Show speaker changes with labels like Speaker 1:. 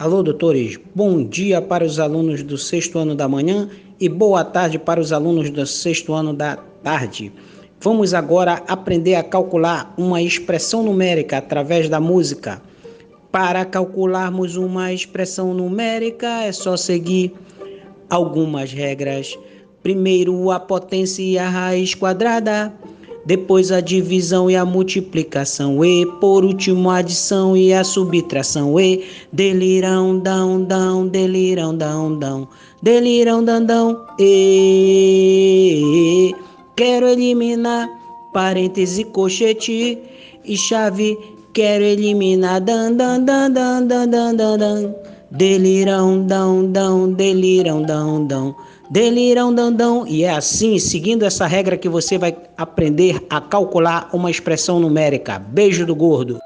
Speaker 1: Alô, doutores, bom dia para os alunos do sexto ano da manhã e boa tarde para os alunos do sexto ano da tarde. Vamos agora aprender a calcular uma expressão numérica através da música. Para calcularmos uma expressão numérica é só seguir algumas regras. Primeiro, a potência e a raiz quadrada depois a divisão e a multiplicação, e por último a adição e a subtração, e delirão, dão, dão, delirão, dão, dão, delirão, dão, e quero eliminar parêntese, cochete e chave, quero eliminar, dan, dan, dan, dan, dan, dan, dan, dan. Delirão, dão, dão, delirão, dão, dão delirão dandão. E é assim, seguindo essa regra, que você vai aprender a calcular uma expressão numérica. Beijo do gordo.